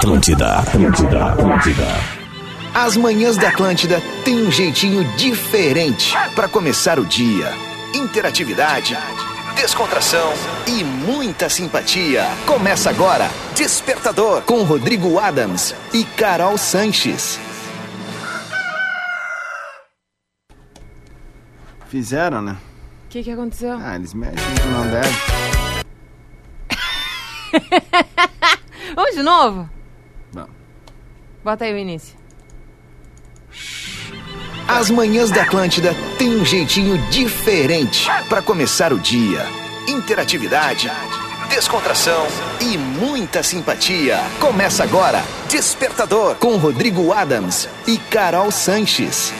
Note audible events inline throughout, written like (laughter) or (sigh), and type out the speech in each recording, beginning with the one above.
Atlântida, Atlântida, Atlântida. As manhãs da Atlântida têm um jeitinho diferente para começar o dia. Interatividade, descontração e muita simpatia. Começa agora Despertador com Rodrigo Adams e Carol Sanches. Fizeram, né? O que, que aconteceu? Ah, eles mexem que não deve. Vamos de novo? Bota aí o início. As manhãs da Atlântida têm um jeitinho diferente para começar o dia. Interatividade, descontração e muita simpatia. Começa agora Despertador com Rodrigo Adams e Carol Sanches.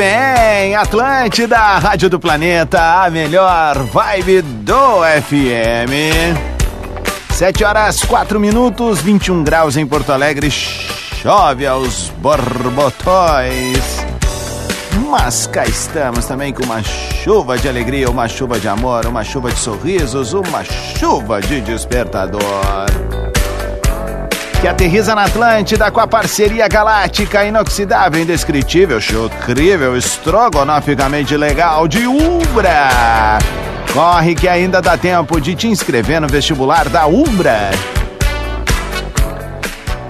Bem, Atlântida, Rádio do Planeta, a melhor vibe do FM. 7 horas 4 minutos, 21 graus em Porto Alegre, chove aos borbotões. Mas cá estamos também com uma chuva de alegria, uma chuva de amor, uma chuva de sorrisos, uma chuva de despertador que aterriza na Atlântida com a parceria galáctica inoxidável, indescritível, chocrível, estrogonoficamente legal de Umbra. Corre que ainda dá tempo de te inscrever no vestibular da Umbra.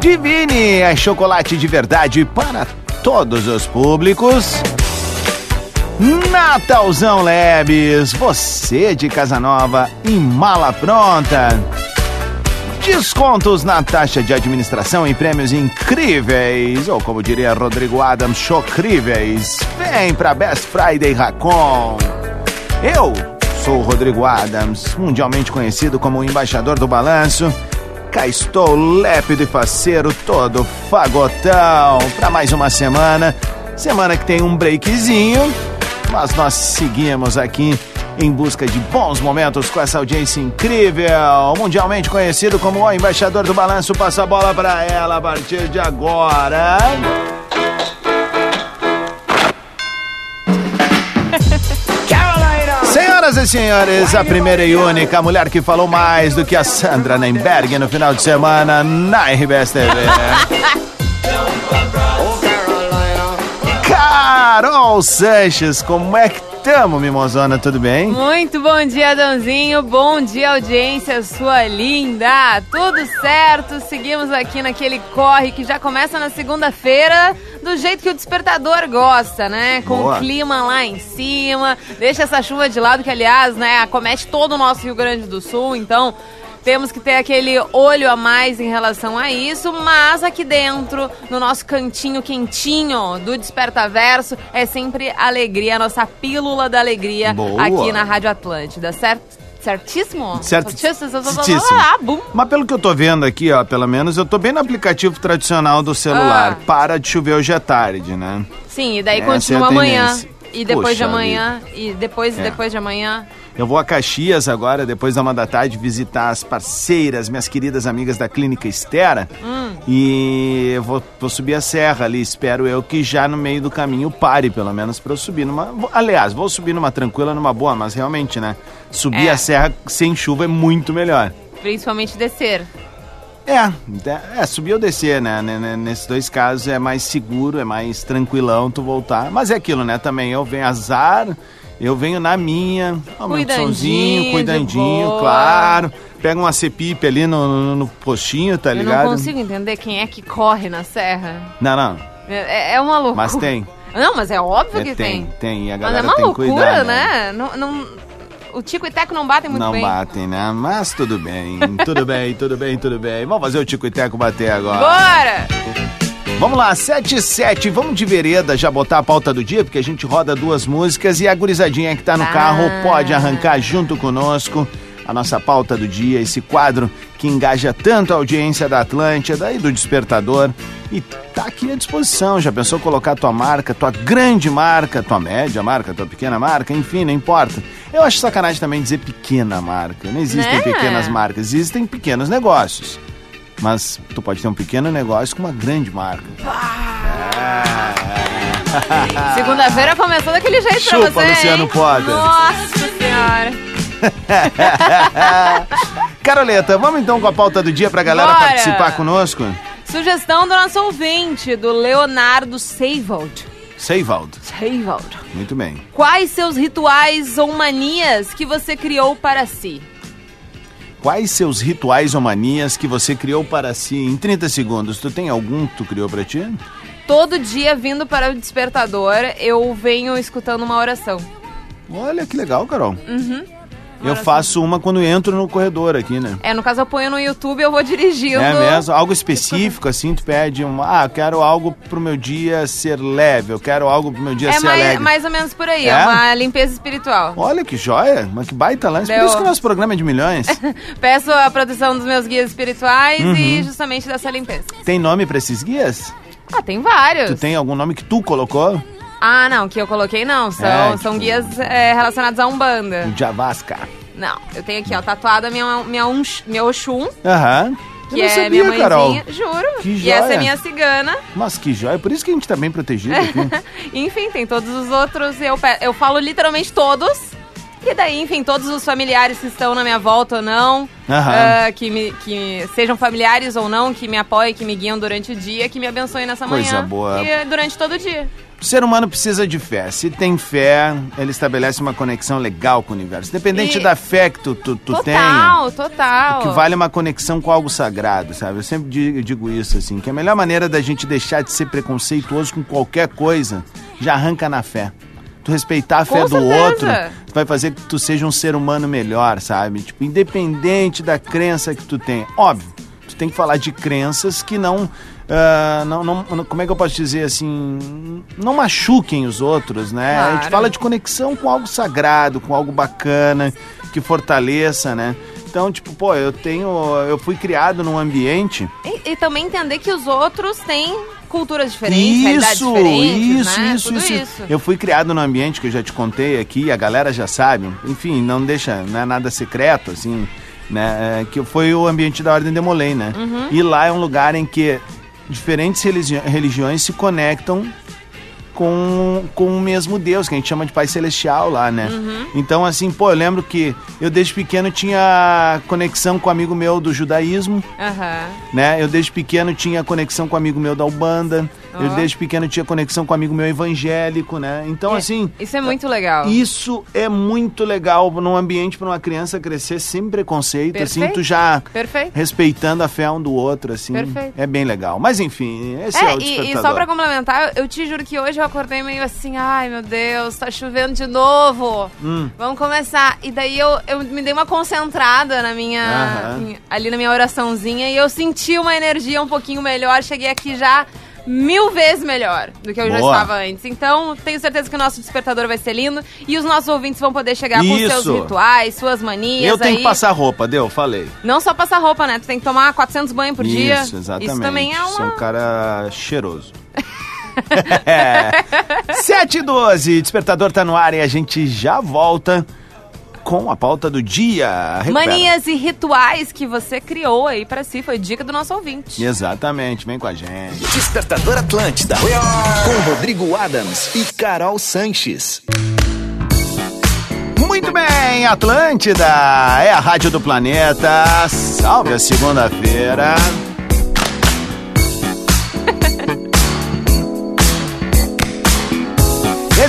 Divine é chocolate de verdade para todos os públicos. Natalzão Lebes, você de casa nova e mala pronta. Descontos na taxa de administração e prêmios incríveis, ou como diria Rodrigo Adams, chocríveis. Vem pra Best Friday Racon. Eu sou o Rodrigo Adams, mundialmente conhecido como o embaixador do balanço. Cá estou, lépido e faceiro, todo fagotão, pra mais uma semana. Semana que tem um breakzinho, mas nós seguimos aqui em busca de bons momentos com essa audiência incrível. Mundialmente conhecido como o embaixador do balanço, passa a bola para ela a partir de agora. Senhoras e senhores, a primeira e única mulher que falou mais do que a Sandra Nemberg no final de semana na RBS TV. Carol Sanches, como é que Tamo, Mimosona, tudo bem? Muito bom dia, Dãozinho. Bom dia, audiência, sua linda. Tudo certo, seguimos aqui naquele corre que já começa na segunda-feira, do jeito que o despertador gosta, né? Com Boa. o clima lá em cima. Deixa essa chuva de lado, que aliás, né, acomete todo o nosso Rio Grande do Sul, então. Temos que ter aquele olho a mais em relação a isso, mas aqui dentro, no nosso cantinho quentinho do Despertaverso, é sempre alegria, a nossa pílula da alegria Boa. aqui na Rádio Atlântida, certo? Certíssimo? Certo- Certíssimo. Ah. Mas pelo que eu tô vendo aqui, ó, pelo menos eu tô bem no aplicativo tradicional do celular. Ah. Para de chover hoje à tarde, né? Sim, e daí Essa continua é amanhã. E depois Puxa de amanhã, e depois e É. depois de amanhã. Eu vou a Caxias agora, depois da uma da tarde, visitar as parceiras, minhas queridas amigas da Clínica Estera. Hum. E eu vou, vou subir a serra ali. Espero eu que já no meio do caminho pare, pelo menos, pra eu subir numa. Aliás, vou subir numa tranquila, numa boa, mas realmente, né? Subir É. a serra sem chuva é muito melhor. Principalmente descer. É, é, subir ou descer, né? Nesses dois casos é mais seguro, é mais tranquilão tu voltar. Mas é aquilo, né? Também eu venho azar, eu venho na minha, aumento o Cuidandinho, claro. Pega uma cepipe ali no, no, no postinho, tá Eu ligado? não consigo entender quem é que corre na serra. Não, não, É, é uma loucura. mas tem. Não, mas é óbvio É, que tem, tem. tem. E a Mas galera é uma tem loucura, cuidar, né? Não, não- o Tico e Teco não batem muito não bem. batem, né? Mas tudo bem, tudo bem, tudo bem, tudo bem. Vamos fazer o Tico e Teco bater agora. Bora! Vamos lá, 7 e 7, vamos de vereda já botar a pauta do dia, porque a gente roda duas músicas e a gurizadinha que tá no Ah. carro pode arrancar junto conosco a nossa pauta do dia, esse quadro que engaja tanto a audiência da Atlântida e do Despertador e tá aqui à disposição. Já pensou colocar tua marca, tua grande marca, tua média marca, tua pequena marca, enfim, não importa. Eu acho sacanagem também dizer pequena marca. Não existem Né? pequenas marcas, existem pequenos negócios. Mas tu pode ter um pequeno negócio com uma grande marca. Segunda-feira começou daquele jeito pra Chupa, você, Luciano hein? Potter. Nossa senhora. (laughs) Caroleta, vamos então com a pauta do dia pra galera Bora. participar conosco? Sugestão do nosso ouvinte, do Leonardo Seivold. Seivaldo. Seivold. Muito bem. Quais seus rituais ou manias que você criou para si? Quais seus rituais ou manias que você criou para si em 30 segundos? Tu tem algum que tu criou pra ti? Todo dia, vindo para o despertador, eu venho escutando uma oração. Olha que legal, Carol. Uhum. Eu faço uma quando entro no corredor aqui, né? É, no caso eu ponho no YouTube e eu vou dirigindo. É mesmo? Algo específico, assim, tu pede um. Ah, eu quero algo pro meu dia ser leve, eu quero algo pro meu dia É ser mais, alegre. mais ou menos por aí, é, É? uma limpeza espiritual. Olha que joia, mas que baita lance. Por isso que o nosso programa é de milhões. (laughs) Peço a proteção dos meus guias espirituais Uhum. e justamente dessa limpeza. tem nome pra esses guias? Ah, tem vários. Tu tem algum nome que tu colocou? Ah, não, que eu coloquei não. São, É, são tipo- guias é, relacionados a Umbanda. Javasca. Não, eu tenho aqui, ó, tatuada minha, minha, Unx- minha Oxum, Aham. que é sabia, minha mãezinha. Carol. Juro. Que e joia. essa é minha cigana. Mas que joia, por isso que a gente tá bem protegido aqui. (laughs) Enfim, tem todos os outros. Eu, eu falo literalmente todos. E daí, enfim, todos os familiares que estão na minha volta ou não, ah, que, me, que sejam familiares ou não, que me apoiem, que me guiam durante o dia, que me abençoem nessa Coisa manhã. boa. E durante todo o dia. O ser humano precisa de fé. Se tem fé, ele estabelece uma conexão legal com o universo. Independente E- da fé que tu, tu, tu tenha. total, total. O que vale é uma conexão com algo sagrado, sabe? Eu sempre digo, digo isso, assim, que a melhor maneira da gente deixar de ser preconceituoso com qualquer coisa já arranca na fé. Tu respeitar a fé Com do certeza. outro vai fazer que tu seja um ser humano melhor, sabe? Tipo, independente da crença que tu tem. Óbvio, tu tem que falar de crenças que não. Ah, não, não, como é que eu posso dizer assim? Não machuquem os outros, né? A gente Claro. fala de conexão com algo sagrado, com algo bacana, que fortaleça, né? Então, tipo, pô, eu tenho. Eu fui criado num ambiente. E, e também entender que os outros têm culturas diferentes, Isso, diferentes, isso, né? isso, isso, isso. Eu fui criado num ambiente que eu já te contei aqui, a galera já sabe. Enfim, não deixa, não é nada secreto, assim, né? é, que foi o ambiente da Ordem de Molay, né? Uhum. E lá é um lugar em que diferentes religi- religiões se conectam com, com o mesmo Deus, que a gente chama de Pai Celestial lá, né? Uhum. Então, assim, pô, eu lembro que eu desde pequeno tinha conexão com um amigo meu do judaísmo, Aham. né? Eu desde pequeno tinha conexão com um amigo meu da Ubanda. Eu Ó. desde pequeno tinha conexão com um amigo meu evangélico, né? Então, É, assim, Isso é muito legal. isso é muito legal num ambiente para uma criança crescer sem preconceito, assim, Perfeito. tu já Perfeito. respeitando a fé um do outro, assim. Perfeito. É bem legal. Mas enfim, esse é, É, o e, despertador. e só pra complementar, eu te juro que hoje eu acordei meio assim, ai meu Deus, tá chovendo de novo. Hum. Vamos começar. E daí eu, eu me dei uma concentrada na minha. Aham. ali na minha oraçãozinha e eu senti uma energia um pouquinho melhor. Cheguei aqui já mil vezes melhor do que eu já Boa. estava antes. Então, tenho certeza que o nosso despertador vai ser lindo e os nossos ouvintes vão poder chegar com seus Isso. rituais, suas manias. Eu tenho aí. que passar roupa, deu? Falei. Não só passar roupa, né? Tu tem que tomar 400 banhos por dia. Isso, exatamente. Isso também é Sou uma. um cara cheiroso. (laughs) é. (laughs) 7 e 12, despertador tá no ar e a gente já volta com a pauta do dia. Recupera. Manias e rituais que você criou aí pra si. Foi dica do nosso ouvinte. Exatamente, vem com a gente. Despertador Atlântida. Com Rodrigo Adams e Carol Sanches. Muito bem, Atlântida é a rádio do planeta. Salve a segunda-feira.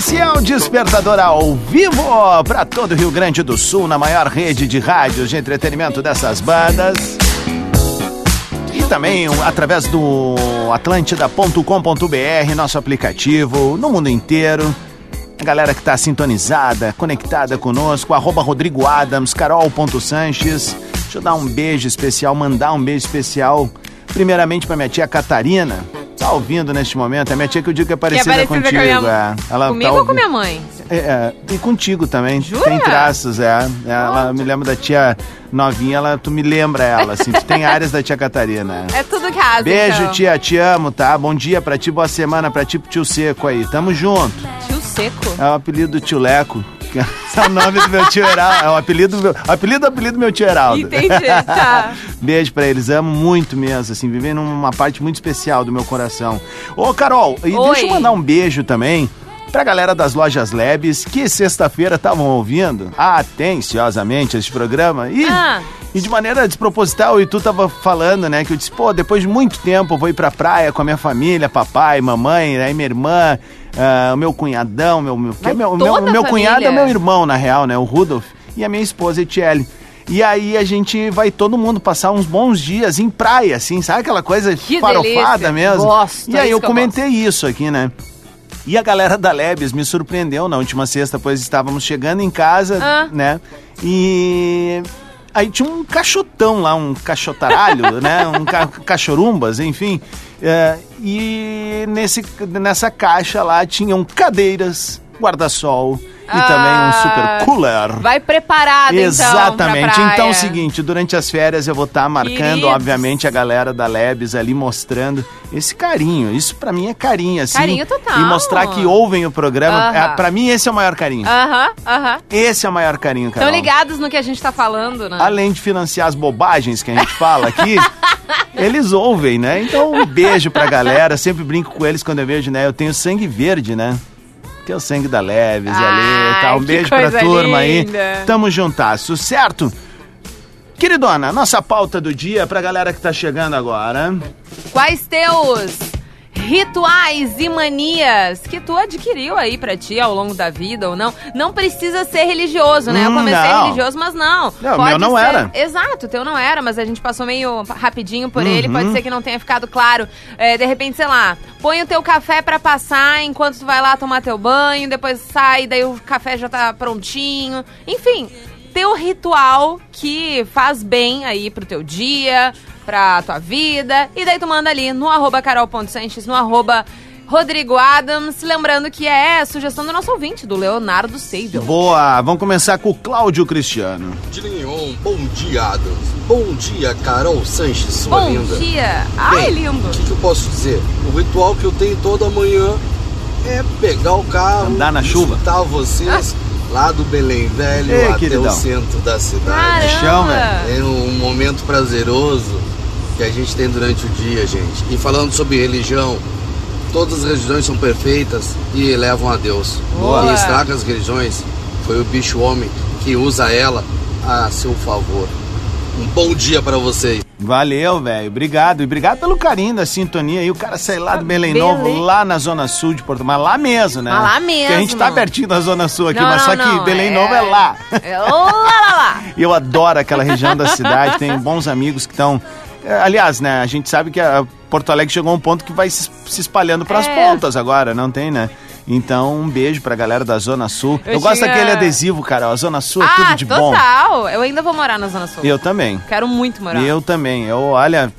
O Despertador ao vivo para todo o Rio Grande do Sul, na maior rede de rádios de entretenimento dessas bandas. E também através do atlântida.com.br, nosso aplicativo, no mundo inteiro. A galera que tá sintonizada, conectada conosco, arroba Rodrigo Adams, carol.sanches. Deixa eu dar um beijo especial, mandar um beijo especial, primeiramente pra minha tia Catarina, tá ouvindo neste momento. A minha tia que eu digo que é Que é parecida, parecida contigo. com minha é. Ela Comigo tá ou com minha mãe? É, é, e contigo também. Jura? Tem traços, é. É, Ela me lembra da tia novinha, ela, tu me lembra ela, assim. Tu tem áreas da tia Catarina. (laughs) É tudo casa, Beijo, então. tia, te amo, tá? Bom dia pra ti, boa semana pra ti, pro tio Seco aí. Tamo junto. Tio Seco. É o apelido do tio Leco. que É (laughs) o nome do meu tio Heraldo. É o apelido do meu. Apelido do apelido do meu tio Heraldo. Entendi, (laughs) tá. Beijo pra eles, amo muito mesmo, assim, vivem numa parte muito especial do meu coração. Ô, Carol, e Oi. deixa eu mandar um beijo também pra galera das lojas Lebes, que sexta-feira estavam ouvindo atenciosamente este programa e, Ah. e de maneira desproposital, e tu tava falando, né, que eu disse, pô, depois de muito tempo eu vou ir pra praia com a minha família, papai, mamãe, aí minha irmã, o meu cunhadão, meu, meu, que é meu, meu, meu cunhado é meu irmão, na real, né, o Rudolf, e a minha esposa, Etiele. E aí a gente vai todo mundo passar uns bons dias em praia, assim, sabe aquela coisa Que farofada delícia. mesmo? Gosto, e é aí isso eu que eu comentei isso aqui, né? E a galera da Lebes me surpreendeu na última sexta, pois estávamos chegando em casa, Ah. né? E aí tinha um caixotão lá, um caixotaralho, (laughs) né? Um ca cachorumbas, enfim. É, e nesse, nessa caixa lá tinham cadeiras, guarda-sol e Ah. também um super cooler. Vai preparado, então, Exatamente. pra praia. Então é o seguinte, durante as férias eu vou estar marcando, Queridos. obviamente, a galera da Lebes ali mostrando esse carinho. Isso pra mim é carinho, assim. Carinho total. E mostrar que ouvem o programa. Aham. É, pra mim esse é o maior carinho. Aham, aham. Esse é o maior carinho, cara. Estão ligados no que a gente tá falando, né? Além de financiar as bobagens que a gente fala aqui, (laughs) eles ouvem, né? Então, um beijo pra galera. Sempre brinco com eles quando eu vejo, né? Eu tenho sangue verde, né? Que é o sangue da Leves ali e tal. Um que beijo pra turma linda. aí. Tamo juntasso, certo? Queridona, nossa pauta do dia pra galera que tá chegando agora. Quais teus rituais e manias que tu adquiriu aí pra ti ao longo da vida ou não? Não precisa ser religioso, né? Eu Hum, comecei não. religioso, mas não. Não, Pode meu não ser- era. Exato, o teu não era, mas a gente passou meio rapidinho por ele. Uhum. Pode ser que não tenha ficado claro. É, de repente, sei lá, põe o teu café pra passar enquanto tu vai lá tomar teu banho, depois sai, daí o café já tá prontinho. Enfim, teu ritual que faz bem aí pro teu dia, pra tua vida. E daí tu manda ali no arroba carol.sanches, no arroba Rodrigo Adams. Lembrando que é sugestão do nosso ouvinte, do Leonardo Seidel. Boa, vamos começar com o Cláudio Cristiano. Dilinhon, bom dia, Adams. Bom dia, Carol Sanches, sua Bom linda. dia! Ai, Bem, lindo! O que, que eu posso dizer? O ritual que eu tenho toda manhã é pegar o carro, Andar na chuva. visitar vocês lá do Belém Velho Ei, até queridão. o centro da cidade. chão, Caramba! É um momento prazeroso que a gente tem durante o dia, gente. E falando sobre religião, todas as religiões são perfeitas e levam a Deus. Boa. Quem estraga as religiões foi o bicho homem que usa ela a seu favor. Um bom dia para vocês. Valeu, velho. Obrigado. E obrigado pelo carinho da sintonia aí. O cara sai lá do Belém Belém. Novo, lá na Zona Sul de Porto Mas lá mesmo, né? Mas lá Porque a gente mesmo. tá pertinho da Zona Sul aqui, Não, mas não, só que não, Belém é- Novo é lá. É lá, lá, lá. (laughs) E eu adoro aquela região da cidade. Tenho bons amigos que estão. Aliás, né? A gente sabe que a Porto Alegre chegou a um ponto que vai se espalhando pras É. pontas agora, não tem, né? Então, um beijo pra galera da Zona Sul. Eu, Eu gosto tinha- daquele adesivo, cara. A Zona Sul é ah, tudo de bom. total! Eu ainda vou morar na Zona Sul. Eu também. Quero muito morar. Eu também. Eu, olha.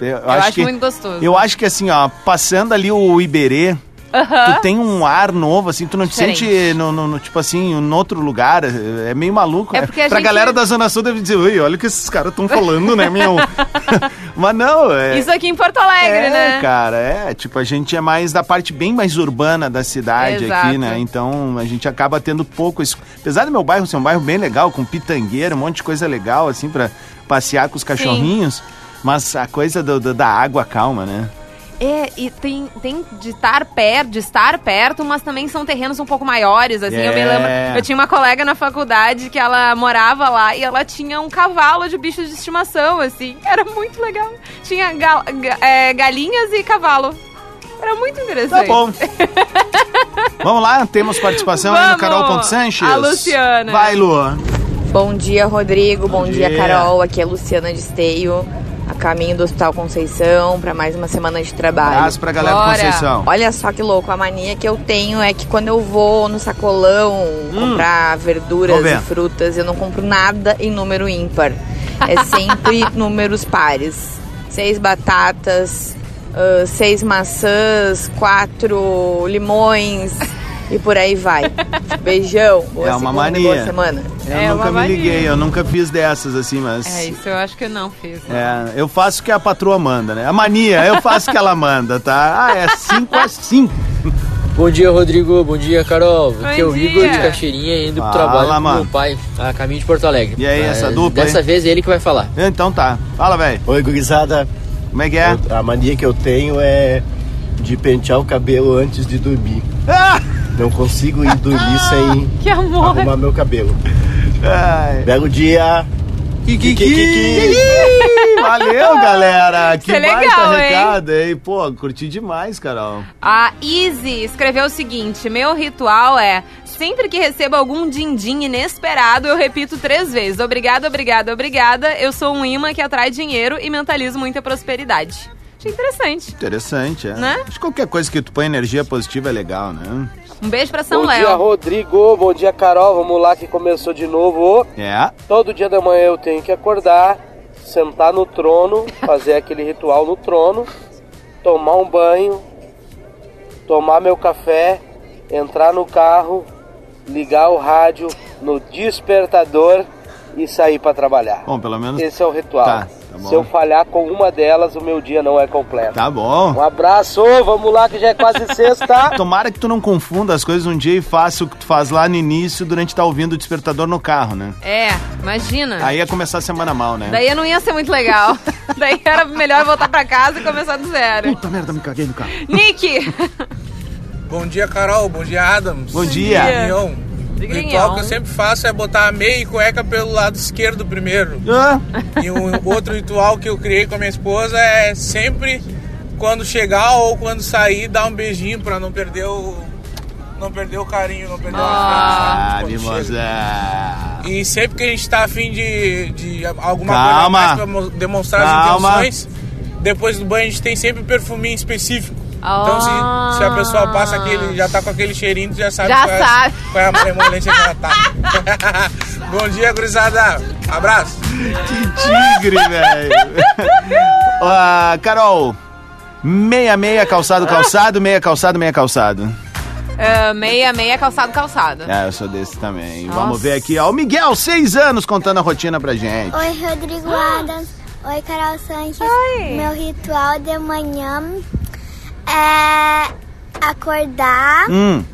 Eu, Eu acho, acho que, muito gostoso. Eu acho que assim, ó, passando ali o Iberê, tu tem um ar novo, assim, tu não te Diferente. sente, no, no- no- tipo assim, em outro lugar. É meio maluco. É né? porque a pra gente- galera da Zona Sul deve dizer, ui, olha o que esses caras estão falando, né, meu? (laughs) Mas não, é. Isso aqui em Porto Alegre, é, né? cara, é. Tipo, a gente é mais da parte bem mais urbana da cidade Exato. aqui, né? Então a gente acaba tendo pouco isso. Apesar do meu bairro ser um bairro bem legal, com pitangueira, um monte de coisa legal, assim, pra passear com os cachorrinhos. Mas a coisa do- do- da água calma, né? É, e tem, tem de estar perto, de estar perto, mas também são terrenos um pouco maiores, assim, eu me É. lembro, eu tinha uma colega na faculdade que ela morava lá e ela tinha um cavalo de bicho de estimação, assim, era muito legal. Tinha gal- ga- é, galinhas e cavalo. Era muito Tá interessante. bom. (laughs) Vamos lá, temos participação aí no Vamos. Carol.Sanches. A Luciana. Vai, Lu. Bom dia, Rodrigo. Bom, Bom dia. dia. Carol. Aqui é Luciana de Esteio, a caminho do Hospital Conceição, para mais uma semana de trabalho. Abraço pra galera Bora. do Conceição. Olha só que louco, a mania que eu tenho é que quando eu vou no sacolão comprar verduras e frutas, eu não compro nada em número ímpar. É (laughs) sempre números pares. Seis batatas, ah, seis maçãs, quatro limões e por aí vai. Beijão. Boa É uma segunda, mania. Boa semana. Eu É nunca uma me liguei, mania. eu nunca fiz dessas assim, mas. É, isso eu acho que eu não fiz. né? É, eu faço o que a patroa manda, né? A mania, eu faço o que ela manda, tá? Ah, é 5 a 5. Bom dia, Rodrigo. Bom dia, Carol. Aqui é o dia. Igor de Caixeirinha indo Fala, pro trabalho com mano. meu pai, a caminho de Porto Alegre. E aí, essa dupla, Dessa hein? vez é ele que vai falar. Então tá. Fala, velho. Oi, gurizada. Como é que é? Eu- a mania que eu tenho é de pentear o cabelo antes de dormir. Ah! (laughs) Não consigo ir dormir sem Que amor! arrumar meu cabelo. Ai. Belo dia. Kikiki. Valeu, (laughs) galera. Que é baita legal, hein? recado, hein? Pô, curti demais, Carol. A Easy escreveu o seguinte: Meu ritual é. Sempre que recebo algum din-din inesperado, eu repito três vezes. Obrigada, obrigada, obrigada. Eu sou um imã que atrai dinheiro e mentalizo muita prosperidade. Achei interessante. Interessante, é. Né? Acho que qualquer coisa que tu põe energia positiva é legal, né? Um beijo pra São Bom dia, Léo. Rodrigo. Bom dia, Carol. Vamos lá que começou de novo. É. Todo dia da manhã eu tenho que acordar, sentar no trono, fazer aquele ritual no trono, tomar um banho, tomar meu café, entrar no carro, ligar o rádio no despertador e sair para trabalhar. Bom, pelo menos. Esse é o ritual. Tá, tá bom. Se eu falhar com uma delas, o meu dia não é completo. Tá bom. Um abraço, vamos lá que já é quase sexta. (laughs) Tomara que tu não confunda as coisas um dia e faça o que tu faz lá no início durante estar ouvindo o despertador no carro, né? É, imagina. Aí ia começar a semana mal, né? Daí não ia ser muito legal. (laughs) Daí era melhor voltar pra casa e começar do zero. Puta merda, me caguei no carro. Nick! Bom dia, Carol. Bom dia, Adams. Bom dia. O Grignon. Ritual que eu sempre faço é botar a meia e cueca pelo lado esquerdo primeiro. Ah, E um outro ritual que eu criei com a minha esposa é sempre quando chegar ou quando sair dar um beijinho pra não perder o não perder o carinho, não perder ah o afeto. quando chega. mimosa. E sempre que a gente tá afim de, de alguma Calma. coisa a mais pra mo- demonstrar Calma. as intenções, depois do banho a gente tem sempre perfuminho específico. Então se, Ah. se a pessoa passa aquele, já tá com aquele cheirinho, tu já sabe, Já qual, é- sabe. qual é a emolência que ela tá. (laughs) Bom dia, gurizada. Abraço. Que tigre, velho. (laughs) Ah, Carol, meia, meia, calçado, calçado, meia, calçado, meia, calçado. Ah, meia, meia, calçado, calçado. Ah, eu sou desse também. Nossa. Vamos ver aqui, ó. O Miguel, seis anos, contando a rotina pra gente. Oi, Rodrigo Adams. Oi, Carol Sanches. Oi. Meu ritual de manhã é acordar. Hum,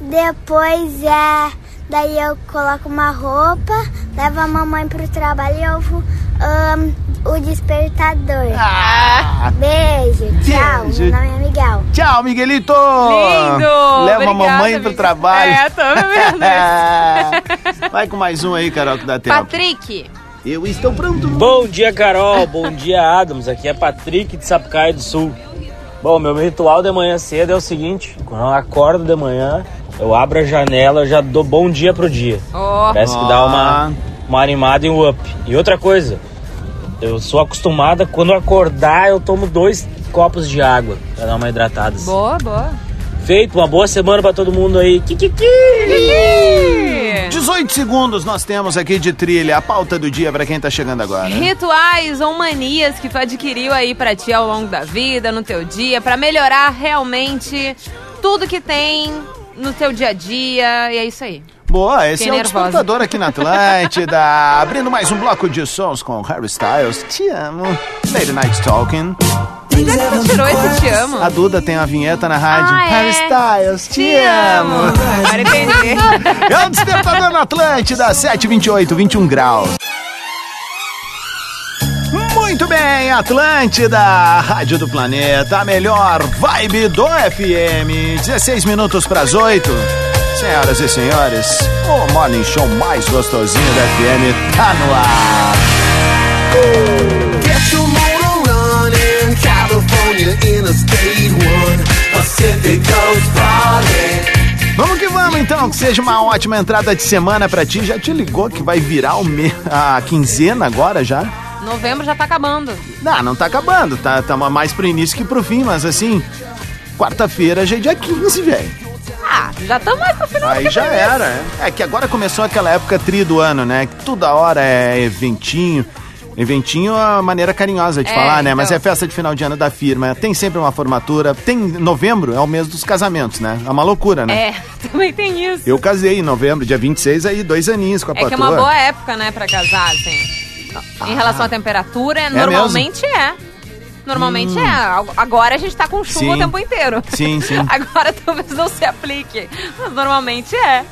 Depois é. Daí eu coloco uma roupa, levo a mamãe pro trabalho e eu vou ahn, o despertador. Ah. Beijo, tchau. Beijo. Meu nome é Miguel. Tchau, Miguelito! Lindo! Leva a Obrigada, mamãe pro Miguel. trabalho. É, tô vendo. (laughs) Vai com mais um aí, Carol, que dá tempo. Patrick. Eu estou pronto. Bom dia, Carol. Bom dia, Adams. Aqui é Patrick de Sapucaia do Sul. Bom, meu ritual de manhã cedo é o seguinte: quando eu acordo de manhã, eu abro a janela, eu já dou bom dia pro dia. Ó. Parece que dá uma, uma animada e um up. E outra coisa, eu sou acostumada, quando eu acordar, eu tomo dois copos de água pra dar uma hidratada. assim. Boa, boa. Feito, uma boa semana pra todo mundo aí. Kikiki! 18 segundos nós temos aqui de trilha, a pauta do dia pra quem tá chegando agora. Rituais ou manias que tu adquiriu aí pra ti ao longo da vida, no teu dia, pra melhorar realmente tudo que tem no teu dia a dia. E é isso aí. Boa, esse Fiquei é o nervosa. despertador aqui na Atlântida. (laughs) Abrindo mais um bloco de sons com Harry Styles. Te amo. Lady Night Talking. É tirou esse te amo? A Duda tem uma vinheta na rádio. Ah, é? Harry Styles, te, Te amo. Agora entendi. (laughs) É o despertador na Atlântida, 728, 21 graus. Muito bem, Atlântida, Rádio do Planeta, a melhor vibe do FM. 16 minutos para as 8. Senhoras e senhores, o morning show mais gostosinho da FM tá no ar. Get California Interstate 1, Pacific Coast Party. Vamos que vamos então, que seja uma ótima entrada de semana pra ti. Já te ligou que vai virar o me... a quinzena agora já? Novembro já tá acabando. Não, não tá acabando, tá, tá mais pro início que pro fim, mas assim, quarta-feira já é dia 15, velho. Ah, já estamos mais pro final Aí que já era, é. É que agora começou aquela época tri do ano, né? Que toda hora é eventinho. Eventinho é uma maneira carinhosa de É, falar, né? Mas então. é festa de final de ano da firma. Tem sempre uma formatura. Tem novembro, é o mês dos casamentos, né? É uma loucura, né? É, (laughs) também tem isso. Eu casei em novembro, dia 26, aí dois aninhos com a É que é patroa. uma boa época, né, pra casar, assim. Em relação à temperatura, normalmente é. Normalmente Hum. é. Agora a gente tá com chuva Sim. o tempo inteiro. Sim, (laughs) sim. Agora talvez não se aplique. Mas normalmente é.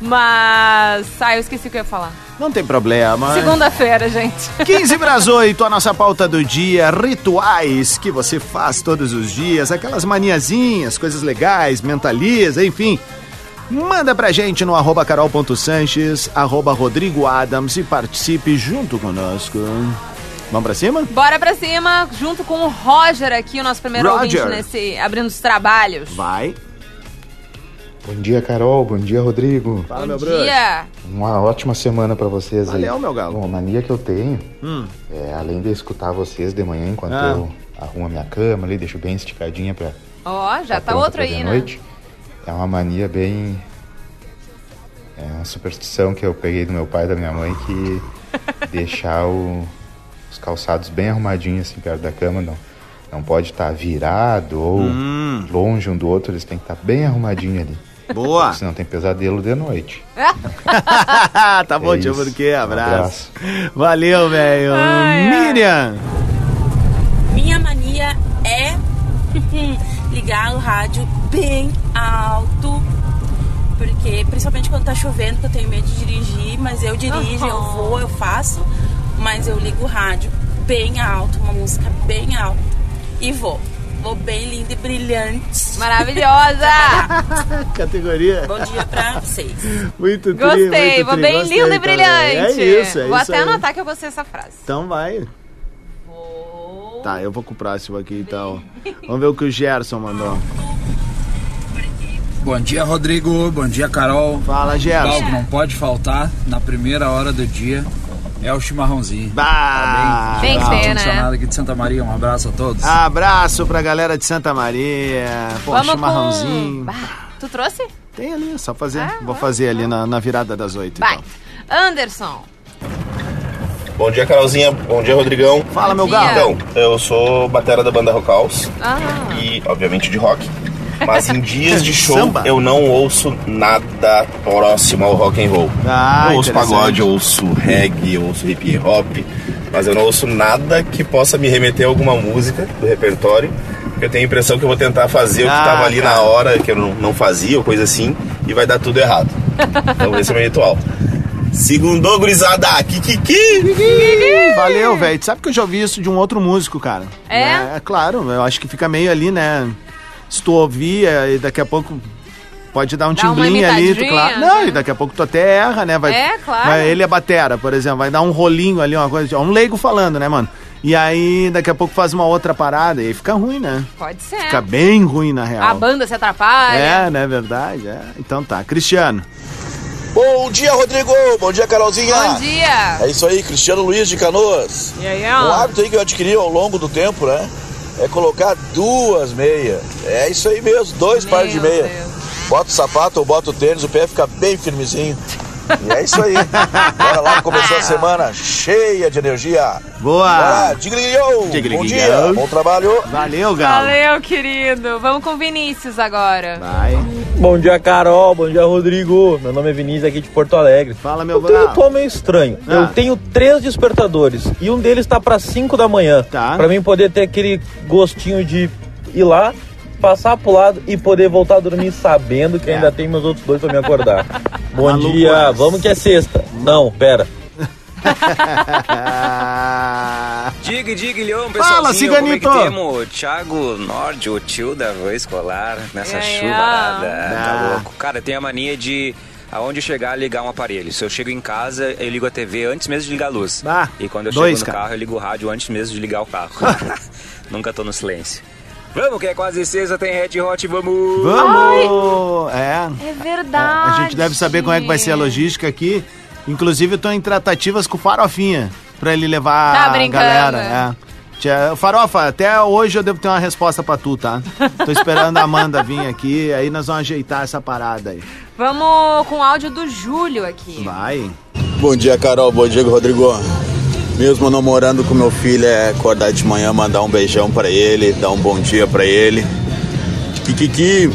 Mas. Ah, eu esqueci o que eu ia falar. Não tem problema. Segunda-feira, gente. 15 para as 8, a nossa pauta do dia, rituais que você faz todos os dias, aquelas maniazinhas, coisas legais, mentaliza, enfim. Manda pra gente no arroba carol.sanches, arroba Rodrigo Adams e participe junto conosco. Vamos pra cima? Bora pra cima, junto com o Roger aqui, o nosso primeiro Roger. ouvinte nesse Abrindo os Trabalhos. Vai. Bom dia, Carol. Bom dia, Rodrigo. Fala, Bom dia. Uma ótima semana pra vocês aí. Valeu, meu galo. Bom, a mania que eu tenho, Hum. é, além de escutar vocês de manhã enquanto Ah. eu arrumo a minha cama ali, deixo bem esticadinha pra Ó, já tá outro aí, de né? noite, é uma mania bem... É uma superstição que eu peguei do meu pai e da minha mãe que (laughs) deixar o- os calçados bem arrumadinhos assim perto da cama, não. Não pode estar virado ou Hum. longe um do outro, eles têm que estar bem arrumadinho ali. Boa. Porque senão tem pesadelo de noite. (laughs) tá bom, É tio, isso. por quê? Um Abraço. Valeu, velho. Miriam. Minha mania é (laughs) ligar o rádio bem alto. Porque, principalmente quando tá chovendo, que eu tenho medo de dirigir, mas eu dirijo, eu vou, eu faço, mas eu ligo o rádio bem alto, uma música bem alta. E vou. Vou bem linda e brilhante. Maravilhosa! (laughs) Categoria. Bom dia pra vocês. Muito tri, Gostei, muito vou tri, bem gostei linda e brilhante. É isso, é Vou isso até aí. anotar que eu gostei dessa frase. Então vai. Tá, eu vou com o próximo aqui então. Vamos ver o que o Gerson mandou. Bom dia, Rodrigo. Bom dia, Carol. Fala, Gerson. Algo não pode faltar na primeira hora do dia é o chimarrãozinho. Bah, Tem que ter, né? aqui de Santa Maria. Um abraço a todos. Abraço pra galera de Santa Maria. Pô, Vamos chimarrãozinho. com... Bah, tu trouxe? Tem ali, é só fazer. Vou fazer ali na, na virada das oito. Vai. então. Anderson. Bom dia, Carolzinha. Bom dia, Rodrigão. Fala, meu galo. Então, eu sou batera da banda Rock House Ah, e, obviamente, de rock. Mas em dias de show, Samba. eu não ouço nada próximo ao rock and roll. Ah, eu ouço pagode, eu ouço reggae, eu ouço hip hop, mas eu não ouço nada que possa me remeter a alguma música do repertório. Eu tenho a impressão que eu vou tentar fazer o que Ah, estava ali cara. na hora, que eu não, não fazia, ou coisa assim, e vai dar tudo errado. Então esse é o meu ritual. Segundo, gurizada, kikiki! Valeu, velho. Tu sabe que eu já ouvi isso de um outro músico, cara. É? É, claro, eu acho que fica meio ali, né? Se tu ouvir, é, e daqui a pouco pode dar um Dá timblinho ali, tu, claro. Não, e daqui a pouco tu até erra, né? Vai, É, claro. vai- ele é batera, por exemplo, vai dar um rolinho ali, uma coisa, um leigo falando, né, mano? E aí, daqui a pouco faz uma outra parada e aí fica ruim, né? Pode ser. Fica bem ruim, na real. A banda se atrapalha. É, né? Verdade, é. Então tá. Cristiano. Bom dia, Rodrigo. Bom dia, Carolzinha. Bom dia. É isso aí, Cristiano Luiz de Canoas. E aí, Um ó. hábito aí que eu adquiri ao longo do tempo, né? É colocar duas meias. É isso aí mesmo, dois pares de meia. Bota o sapato ou bota o tênis, o pé fica bem firmezinho. E é isso aí. Bora lá, começou a semana cheia de energia. Boa. Bora, diglio. Bom dia, bom trabalho. Valeu, Valeu, querido. Vamos com o Vinícius agora. Vai. Bom dia, Carol. Bom dia, Rodrigo. Meu nome é Vinícius aqui de Porto Alegre. Fala, meu Eu tenho um tom meio estranho. Ah. Eu tenho três despertadores e um deles tá para 5 da manhã. Tá. Pra mim poder ter aquele gostinho de ir lá, passar pro lado e poder voltar a dormir sabendo que ainda tem meus outros dois pra me acordar. (laughs) Bom Maluco dia. essa. Vamos que é sexta. Não, pera. Diga, diga, Leão, Fala, pessoalzinho, como é que Ciganito. temos? Thiago Nord, o tio da van escolar, nessa É, chuvarada, Ah. tá louco. Cara, tenho a mania de, aonde chegar, ligar um aparelho. Se eu chego em casa, eu ligo a TV antes mesmo de ligar a luz. Ah, e quando eu dois, chego no cara. carro, eu ligo o rádio antes mesmo de ligar o carro. (laughs) (laughs) Nunca tô no silêncio. Vamos, que é quase sexta, tem Red Hot, vamos! Vamos! É. É verdade. A gente deve saber como é que vai ser a logística aqui. Inclusive, eu tô em tratativas com o Farofinha pra ele levar Tá a galera. É. Tia- Farofa, até hoje eu devo ter uma resposta pra tu, tá? Tô esperando a Amanda vir aqui, aí nós vamos ajeitar essa parada aí. Vamos com o áudio do Júlio aqui. Vai. Bom dia, Carol. Bom dia, Rodrigo. Mesmo não morando com meu filho, é acordar de manhã, mandar um beijão pra ele, dar um bom dia pra ele. Kikiki.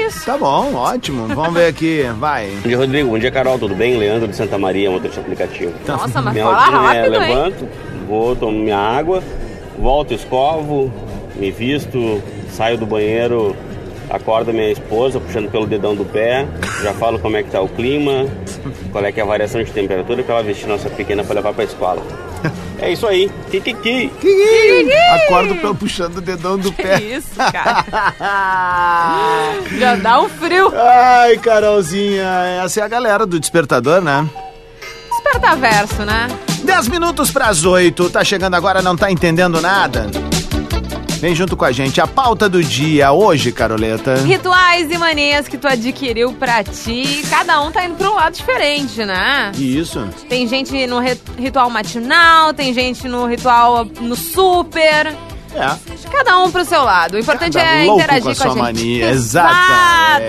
É isso. Tá bom, ótimo. Vamos ver aqui, vai. Bom dia, Rodrigo. Bom dia, Carol. Tudo bem? Leandro de Santa Maria, motorista aplicativo. Nossa, mas minha fala rotina é rápido, hein? levanto, vou, tomo minha água, volto, escovo, me visto, saio do banheiro, acordo minha esposa puxando pelo dedão do pé, já falo como é que tá o clima, qual é que é a variação de temperatura que ela vestir nossa pequena para levar pra escola. É isso aí. Kikiki. Acordo pelo puxando o dedão do (laughs) pé. isso, cara? Já dá um frio. Ai, Carolzinha, essa é a galera do despertador, né? Despertaverso, né? 10 minutos para as 8. Tá chegando agora, não tá entendendo nada? Vem junto com a gente. A pauta do dia hoje, Caroleta. Rituais e manias que tu adquiriu pra ti. Cada um tá indo pra um lado diferente, né? Isso. Tem gente no ri- ritual matinal, tem gente no ritual no super. É. Cada um pro seu lado. O importante é louco interagir com a com, sua a gente. mania. (laughs) Exato.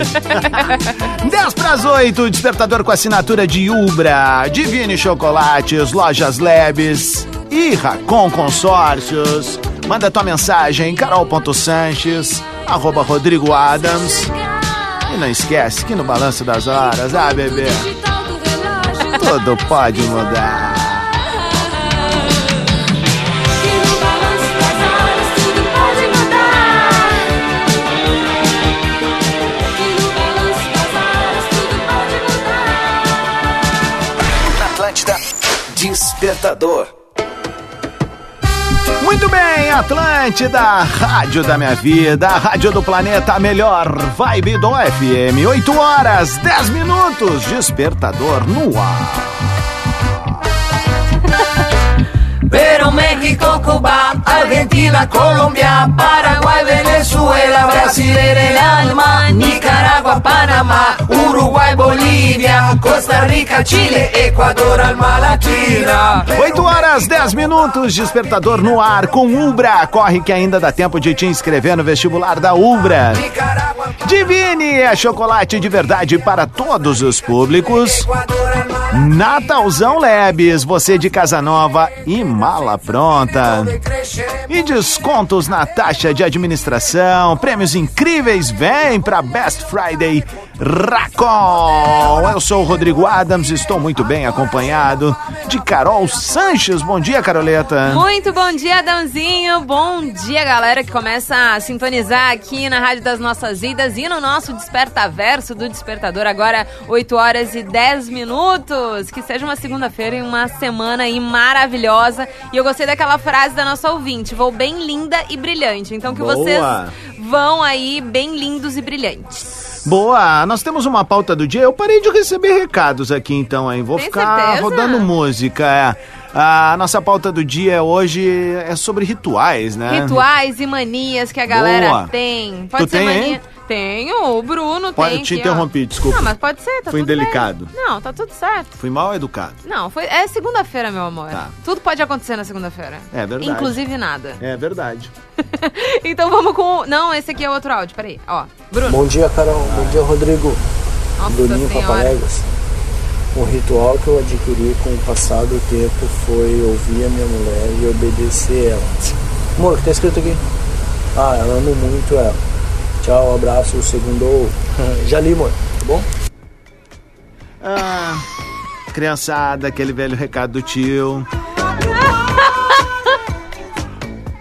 Exatamente. 10 para as 8, despertador com assinatura de Ubra, Divine Chocolates, Lojas Labs e Racon Consórcios. Manda tua mensagem, carol.sanches, arroba Rodrigo Adams. E não esquece que no balanço das horas, ah, bebê, tudo pode mudar. Despertador. Muito bem, Atlântida, Rádio da Minha Vida, Rádio do Planeta, melhor vibe do FM. 8 horas, 10 minutos, despertador no ar. (laughs) Pero México, Cuba, Argentina, Colombia, Paraguay, Venezuela, Brasil en el alma, Nicaragua, Panamá, Uruguay, Bolívia, Costa Rica, Chile, Ecuador, alma latina. 8 horas, 10 minutos, despertador no ar com Ubra. Corre que ainda dá tempo de te inscrever no vestibular da Ubra. Divine é chocolate de verdade para todos os públicos. Natalzão Labs, você de casa nova e mala pronta. E descontos na taxa de administração, prêmios incríveis, vem para Best Friday Racon. Eu sou o Rodrigo Adams, estou muito bem acompanhado de Carol Sanches. Bom dia, Caroleta. Muito bom dia, Dãozinho. Bom dia, galera que começa a sintonizar aqui na Rádio das Nossas Vidas e no nosso Despertaverso do Despertador. Agora, 8 horas e 10 minutos. Que seja uma segunda-feira e uma semana aí maravilhosa. E eu gostei daquela frase da nossa ouvinte. Vou bem linda e brilhante. Então que Boa. vocês vão aí bem lindos e brilhantes. Boa, nós temos uma pauta do dia. Eu parei de receber recados aqui então, hein? Vou Tem ficar certeza? rodando música. é. A nossa pauta do dia hoje é sobre rituais, né? Rituais e manias que a galera Boa. tem. Pode Tu ser tem, mania. hein? Tenho, o Bruno Pode tem. te aqui, ó. interromper, desculpa. Não, mas pode ser, tá Fui tudo bem. indelicado. Não, tá tudo certo. Fui mal educado. Não, foi, é segunda-feira, meu amor. Tá. Tudo pode acontecer na segunda-feira. É verdade. Inclusive nada. É verdade. (laughs) (laughs) Então vamos com. Não, esse aqui é outro áudio, peraí. Ó, Bruno. Bom dia, Carol. Bom dia, Rodrigo. Nossa Bruninho. Papaléguas. Um ritual que eu adquiri com o passar do tempo foi ouvir a minha mulher e obedecer ela. Amor, o que tá escrito aqui? Ah, eu amo muito ela. Tchau, abraço, segundo. (laughs) Já li, amor, tá bom? Ah, criançada, aquele velho recado do tio.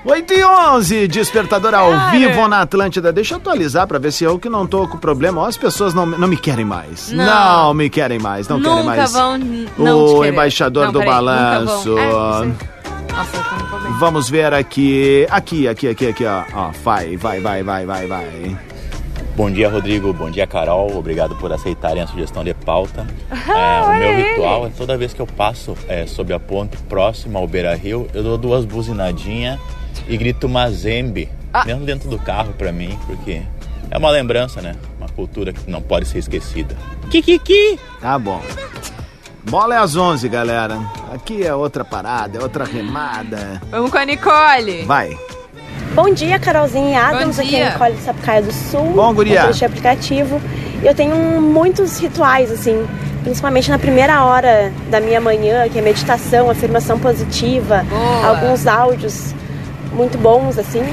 8 e 11, despertador ao Cara. vivo na Atlântida. Deixa eu atualizar pra ver se eu que não tô com problema. Ó, as pessoas não, não me querem mais. Não. Não, me querem mais, não querem nunca mais. vão não o embaixador Não, do peraí, balanço. É. Nossa. Vamos ver aqui. Aqui, aqui, aqui, aqui, ó. Ó, vai, vai, vai, vai, vai, vai. Bom dia, Rodrigo. Bom dia, Carol. Obrigado por aceitarem a sugestão de pauta. (laughs) É, o meu ele. ritual é toda vez que eu passo é, sob a ponte próxima ao Beira Rio, eu dou duas buzinadinhas e grito Mazembe, Ah. mesmo dentro do carro pra mim, porque é uma lembrança, né? Uma cultura que não pode ser esquecida. Kikiki. Tá bom. Bola é às 11, galera. Aqui é outra parada, é outra remada. Vamos com a Nicole. Vai. Bom dia, Carolzinha e Adams, Bom aqui é a Nicole de Sapucaia do Sul. Bom, guria. de aplicativo. Eu tenho muitos rituais, assim, principalmente na primeira hora da minha manhã, que é meditação, afirmação positiva, Boa. alguns áudios muito bons assim.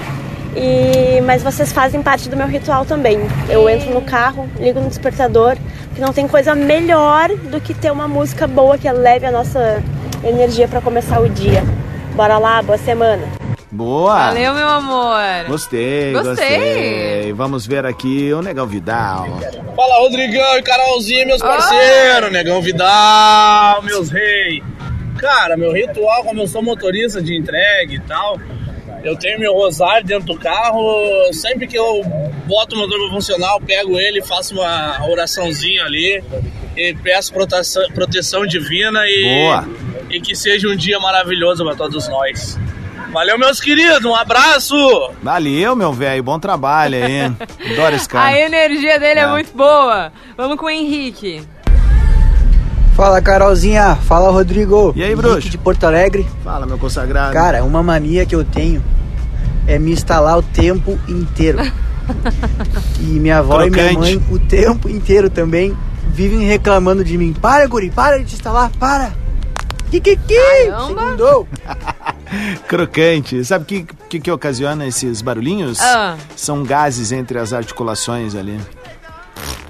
E mas vocês fazem parte do meu ritual também. Eu entro no carro, ligo no despertador, que não tem coisa melhor do que ter uma música boa que leve a nossa energia para começar o dia. Bora lá, boa semana. Boa! Valeu, meu amor. Gostei, Gostei. gostei. Vamos ver aqui o Negão Vidal. Fala, Rodrigão e Carolzinha, meus parceiros, Negão Vidal, meus reis. Cara, meu ritual, como eu sou motorista de entrega e tal, eu tenho meu rosário dentro do carro. Sempre que eu boto o motor pra funcionar, eu pego ele, faço uma oraçãozinha ali e peço proteção, proteção divina e, Boa. e que seja um dia maravilhoso para todos nós. Valeu, meus queridos, um abraço! Valeu, meu velho. Bom trabalho aí. (laughs) Adoro esse A cara. energia dele é. É. muito boa. Vamos com o Henrique. Fala Carolzinha, fala Rodrigo. E aí, bruxo? de Porto Alegre. Fala, meu consagrado. Cara, uma mania que eu tenho é me instalar o tempo inteiro. (laughs) e minha avó e Crocante. minha mãe o tempo inteiro também vivem reclamando de mim. Para, guri, para de te instalar, para. Que que que? Segundou. (laughs) Crocante. Sabe o que, que, que ocasiona esses barulhinhos? Ah. São gases entre as articulações ali.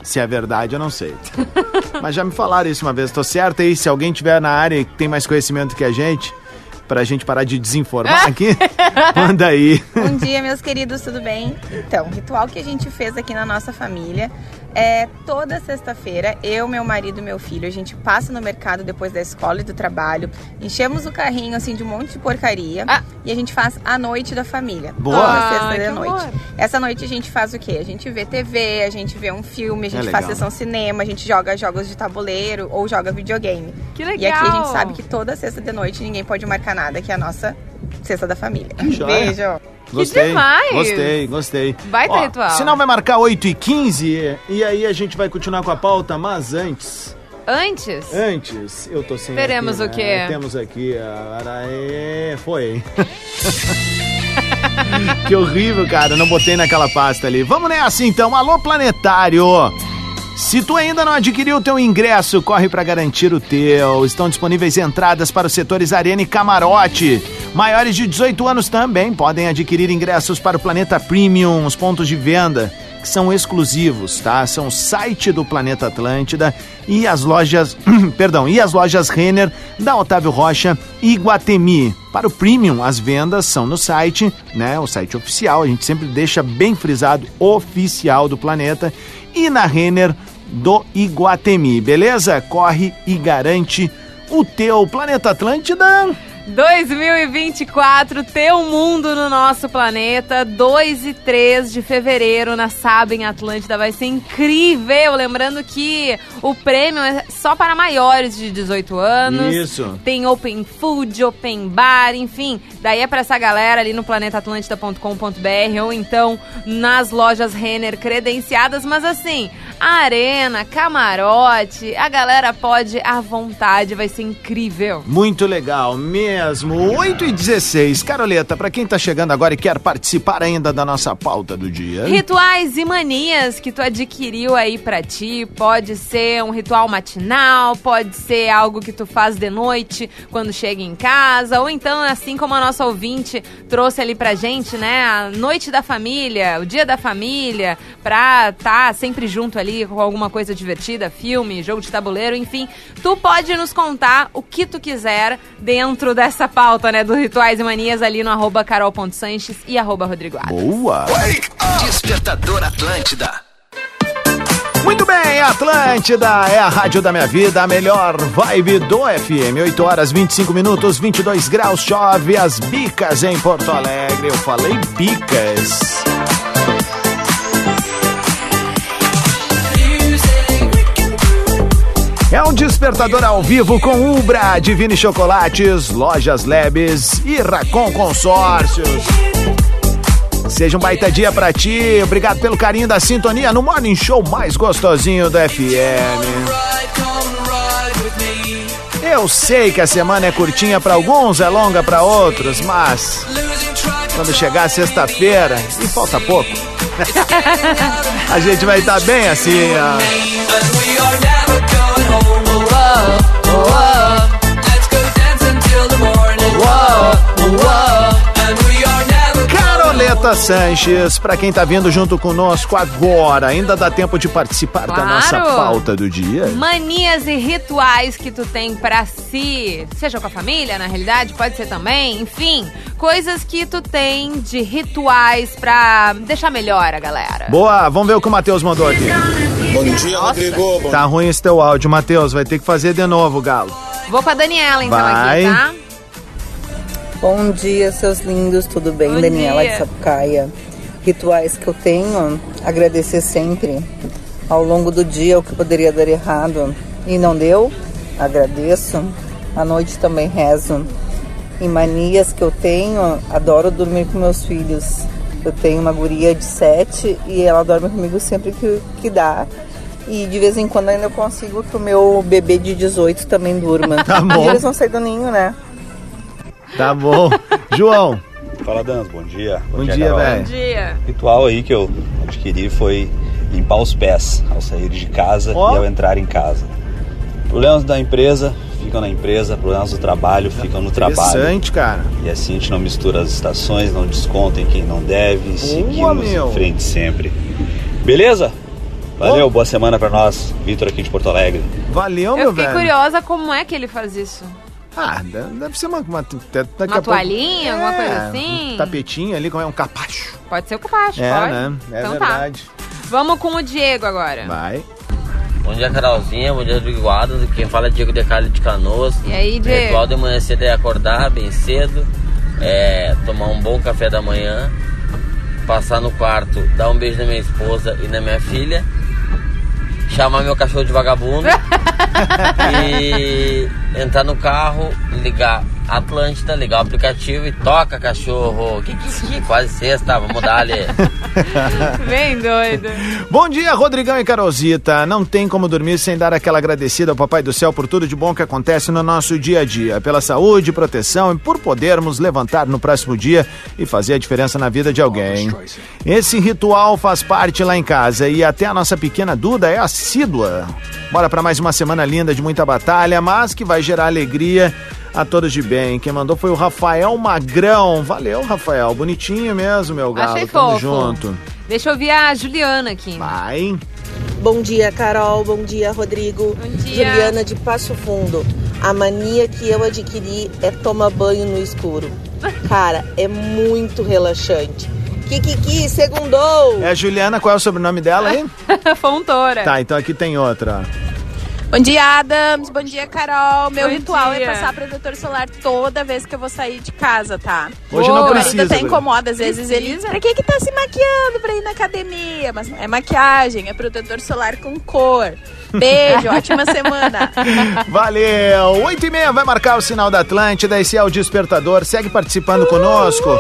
Se é verdade, eu não sei. (laughs) Mas já me falaram isso uma vez. Tô certo aí? Se alguém tiver na área e que tem mais conhecimento que a gente, pra gente parar de desinformar aqui, (laughs) manda aí. Bom dia, meus queridos, tudo bem? Então, o ritual que a gente fez aqui na nossa família é toda sexta-feira, eu, meu marido e meu filho, a gente passa no mercado depois da escola e do trabalho, enchemos o carrinho assim de um monte de porcaria e a gente faz a noite da família. Boa. Toda Ah, sexta que da noite. amor. Essa noite a gente faz o quê? A gente vê TV, a gente vê um filme, a gente É faz legal. sessão cinema, a gente joga jogos de tabuleiro ou joga videogame. Que E aqui a legal. gente sabe que toda sexta de noite ninguém pode marcar nada, que é a nossa sexta da família. joia. Beijo. Gostei, demais! gostei, gostei. Baita Ó, ritual. Senão vai marcar 8 e 15 e aí a gente vai continuar com a pauta, mas antes... Antes? Antes, eu tô sem Teremos aqui, o quê? né? Temos aqui a... Foi. (laughs) que horrível, cara. Não botei naquela pasta ali. Vamos nessa então. Alô, planetário. Se tu ainda não adquiriu o teu ingresso, corre para garantir o teu. Estão disponíveis entradas para os setores Arena e Camarote. Maiores de 18 anos também podem adquirir ingressos para o Planeta Premium, os pontos de venda que são exclusivos, tá? São site do Planeta Atlântida e as lojas, (clears throat) perdão, e as lojas Renner da Otávio Rocha e Guatemi. Para o Premium, as vendas são no site, né? O site oficial, a gente sempre deixa bem frisado, oficial do Planeta. E na Renner do Iguatemi, beleza? Corre e garante o teu Planeta Atlântida. 2024, teu mundo no nosso planeta, 2 e 3 de fevereiro na Saba em Atlântida, vai ser incrível. Lembrando que o prêmio é só para maiores de 18 anos. Isso. Tem open food, open bar, enfim. Daí é para essa galera ali no planetaatlântida.com.br ou então nas lojas Renner credenciadas, mas assim, arena, camarote, a galera pode à vontade, vai ser incrível. Muito legal mesmo. 8 e 16. Caroleta, pra quem tá chegando agora e quer participar ainda da nossa pauta do dia. Rituais e manias que tu adquiriu aí pra ti, pode ser um ritual matinal, pode ser algo que tu faz de noite quando chega em casa, ou então, assim como a nossa ouvinte trouxe ali pra gente, né, a noite da família, o dia da família, pra tá sempre junto ali com alguma coisa divertida, filme, jogo de tabuleiro, enfim, tu pode nos contar o que tu quiser dentro dessa pauta, né, do Rituais e Manias ali no arroba carol.sanches e arroba Rodrigo Adams. Boa! Despertador Atlântida. Muito bem, Atlântida é a rádio da minha vida, a melhor vibe do FM. 8 horas 25 minutos, 22 graus, chove as bicas em Porto Alegre. Eu falei bicas. É um despertador ao vivo com Ubra, Divine Chocolates, Lojas Lebes e Racon Consórcios. Seja um baita dia pra ti. Obrigado pelo carinho da sintonia no Morning Show mais gostosinho do FM. Eu sei que a semana é curtinha pra alguns, é longa pra outros, mas quando chegar sexta-feira, e falta pouco, (laughs) a gente vai estar bem assim, ó. Carlota Sanches, pra quem tá vindo junto conosco agora, ainda dá tempo de participar da Claro. nossa pauta do dia. Manias e rituais que tu tem pra si, seja com a família, na realidade, pode ser também, enfim, coisas que tu tem de rituais pra deixar melhor a galera. Boa, vamos ver o que o Matheus mandou aqui. Bom dia, Rodrigo. Bom Tá ruim esse teu áudio, Matheus, vai ter que fazer de novo, Galo. Vou com a Daniela então Vai. aqui, tá? Bom dia, seus lindos, tudo bem? Bom Daniela dia. de Sapucaia. Rituais que eu tenho, agradecer sempre. Ao longo do dia, o que poderia dar errado e não deu, agradeço. À noite também rezo. E manias que eu tenho, adoro dormir com meus filhos. Eu tenho uma guria de sete e ela dorme comigo sempre que, que dá. E de vez em quando ainda eu consigo que o meu bebê de 18 também durma. (laughs) Tá bom. E eles vão sair do ninho, né? Tá bom. João. Fala, Dans, bom dia. Bom dia, Carol. velho. Bom dia. O ritual aí que eu adquiri foi limpar os pés ao sair de casa Ó. e ao entrar em casa. Problemas da empresa ficam na empresa, problemas do trabalho ficam no trabalho. Interessante, cara. E assim a gente não mistura as estações, não desconta em quem não deve, seguimos meu. em frente sempre. Beleza? Valeu, boa semana pra nós. Vitor aqui de Porto Alegre. Valeu, Eu meu fiquei velho. curiosa como é que ele faz isso. Ah, deve ser uma, uma, daqui a Uma pouco- toalhinha, alguma É, coisa assim? Um tapetinho ali, como é um capacho. Pode ser o capacho, É, pode. né? É então verdade. tá. Vamos com o Diego agora. Vai. Bom dia, Carolzinha. Bom dia, Rodrigo Adams. Quem fala é Diego de Cali de Canoas. E aí, O Diego? ritual de manhã cedo é acordar bem cedo, é, tomar um bom café da manhã, passar no quarto, dar um beijo na minha esposa e na minha filha, chamar meu cachorro de vagabundo (laughs) e entrar no carro, ligar Atlântida, ligar o aplicativo e toca cachorro. Que, que, que, quase sexta, vamos dar ali. (laughs) Bem doido. Bom dia, Rodrigão e Carolzita. Não tem como dormir sem dar aquela agradecida ao Papai do Céu por tudo de bom que acontece no nosso dia a dia, pela saúde, proteção e por podermos levantar no próximo dia e fazer a diferença na vida de alguém. Esse ritual faz parte lá em casa e até a nossa pequena Duda é assídua. Bora para mais uma semana linda de muita batalha, mas que vai gerar alegria a todos de bem. Quem mandou foi o Rafael Magrão. Valeu, Rafael. Bonitinho mesmo, meu galo. Achei Tamo fofo. junto. Deixa eu ouvir a Juliana aqui. Vai. Bom dia, Carol. Bom dia, Rodrigo. Bom dia. Juliana de Passo Fundo. A mania que eu adquiri é tomar banho no escuro. (laughs) Cara, é muito relaxante. Kikiki, segundou! É a Juliana, qual é o sobrenome dela aí? (laughs) Fontoura. Tá, então aqui tem outra. Bom dia, Adams. Bom dia, Carol. Meu Bom ritual dia. é passar protetor solar toda vez que eu vou sair de casa, tá? Hoje não Meu precisa, marido até incomoda, às vezes ele... Pra que que tá se maquiando pra ir na academia? Mas não é maquiagem, é protetor solar com cor. Beijo, ótima semana. Valeu! 8 e meia vai marcar o sinal da Atlântida. Esse é o Despertador. Segue participando conosco.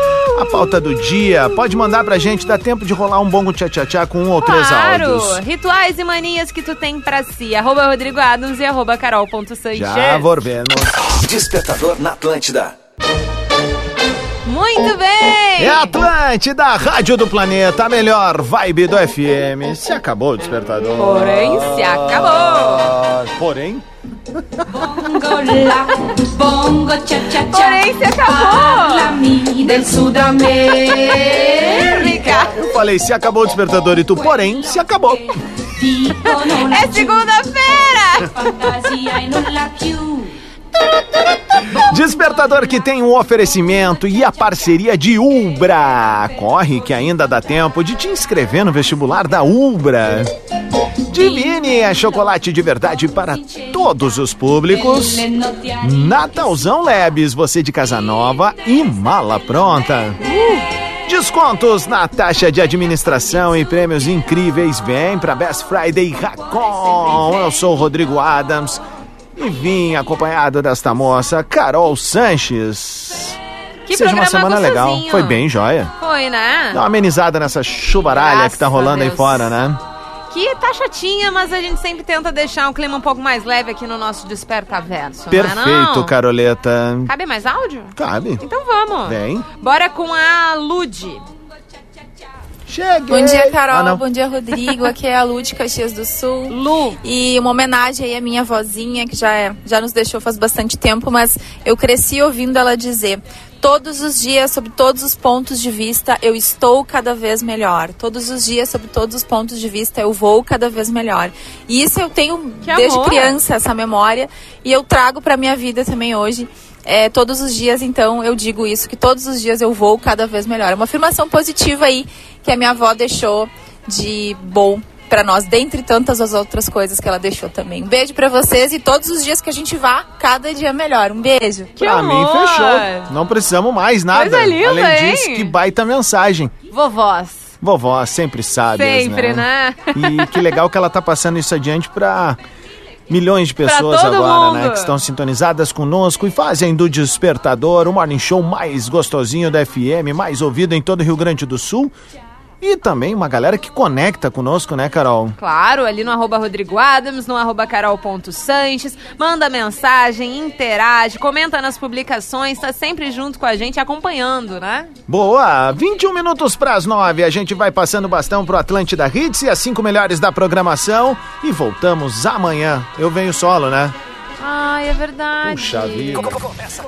A pauta do dia. Pode mandar pra gente. Dá tempo de rolar um bom tchá-tchá-tchá com um ou três Claro! áudios. Rituais e manias que tu tem pra si. Arroba Rodrigo Adams e arroba carol.sanches. Já volvemos. Despertador na Atlântida. Muito bem! É a Atlântida, a Rádio do Planeta, a melhor vibe do FM. Se acabou o Despertador. Porém, se acabou. Porém. Bongo cha cha cha. Porém, se acabou. Parlami del Sudamérica. Eu falei, se acabou o Despertador e tu, porém, se acabou. É segunda-feira! Fantasia e più. Despertador que tem um oferecimento e a parceria de Ubra. Corre que ainda dá tempo de te inscrever no vestibular da Ubra. Divine é chocolate de verdade para todos os públicos. Natalzão Labs, você de casa nova e mala pronta. Descontos na taxa de administração e prêmios incríveis. Vem para Best Friday Racon. Eu sou o Rodrigo Adams e vim acompanhado desta moça, Carol Sanches. Que Seja uma semana legal. gostosinho. Foi bem, joia. Foi, né? Dá uma amenizada nessa chuvaralha Graças que tá rolando aí fora, né? Que tá chatinha, mas a gente sempre tenta deixar um clima um pouco mais leve aqui no nosso Desperta Verso, não é Perfeito, não? Caroleta. Cabe mais áudio? Cabe. Então vamos. Vem. Bora com a Lud. Cheguei! Bom dia, Carol. Ah. Bom dia, Rodrigo. Aqui é a Lu de Caxias do Sul. Lu. E uma homenagem aí à minha vozinha, que já, é- já nos deixou faz bastante tempo, mas eu cresci ouvindo ela dizer. Todos os dias, sob todos os pontos de vista, eu estou cada vez melhor. Todos os dias, sob todos os pontos de vista, eu vou cada vez melhor. E isso eu tenho desde amor. criança, essa memória, e eu trago para minha vida também hoje. É, todos os dias, então, eu digo isso, que todos os dias eu vou cada vez melhor. É uma afirmação positiva aí que a minha avó deixou de bom para nós, dentre tantas as outras coisas que ela deixou também. Um beijo para vocês e todos os dias que a gente vá, cada dia melhor. Um beijo. Pra mim, fechou. Não precisamos mais nada. Coisa linda, Além disso, hein? que baita mensagem. Vovós. Vovó sempre sabe. Sempre, né? E que legal que ela tá passando isso adiante pra milhões de pessoas agora, mundo. né? Que estão sintonizadas conosco e fazem do Despertador o morning show mais gostosinho da FM, mais ouvido em todo o Rio Grande do Sul. E também uma galera que conecta conosco, né, Carol? Claro, ali no arroba Rodrigo Adams, no arroba carol.sanches, manda mensagem, interage, comenta nas publicações, tá sempre junto com a gente, acompanhando, né? Boa! 21 minutos para as 9. A gente vai passando o bastão pro Atlântida Hits e as cinco melhores da programação. E voltamos amanhã. Eu venho solo, né? Ai, é verdade. Puxa vida. Começa